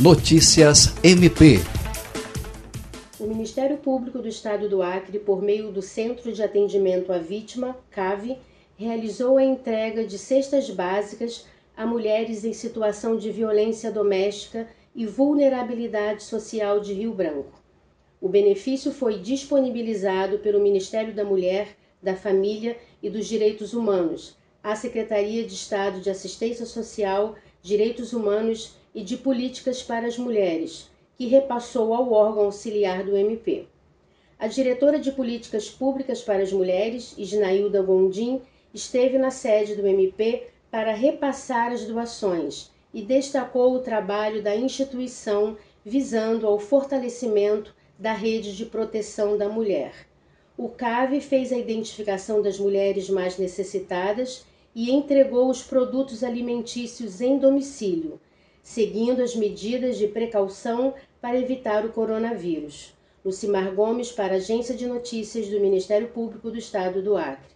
Notícias MP. O Ministério Público do Estado do Acre, por meio do Centro de Atendimento à Vítima, CAVE, realizou a entrega de cestas básicas a mulheres em situação de violência doméstica e vulnerabilidade social de Rio Branco. O benefício foi disponibilizado pelo Ministério da Mulher, da Família e dos Direitos Humanos, à Secretaria de Estado de Assistência Social, Direitos Humanos e de Políticas para as Mulheres, que repassou ao órgão auxiliar do MP. A diretora de Políticas Públicas para as Mulheres, Isnailda Gondim, esteve na sede do MP para repassar as doações e destacou o trabalho da instituição visando ao fortalecimento da rede de proteção da mulher. O CAVE fez a identificação das mulheres mais necessitadas e entregou os produtos alimentícios em domicílio, seguindo as medidas de precaução para evitar o coronavírus. Lucimar Gomes, para a Agência de Notícias do Ministério Público do Estado do Acre.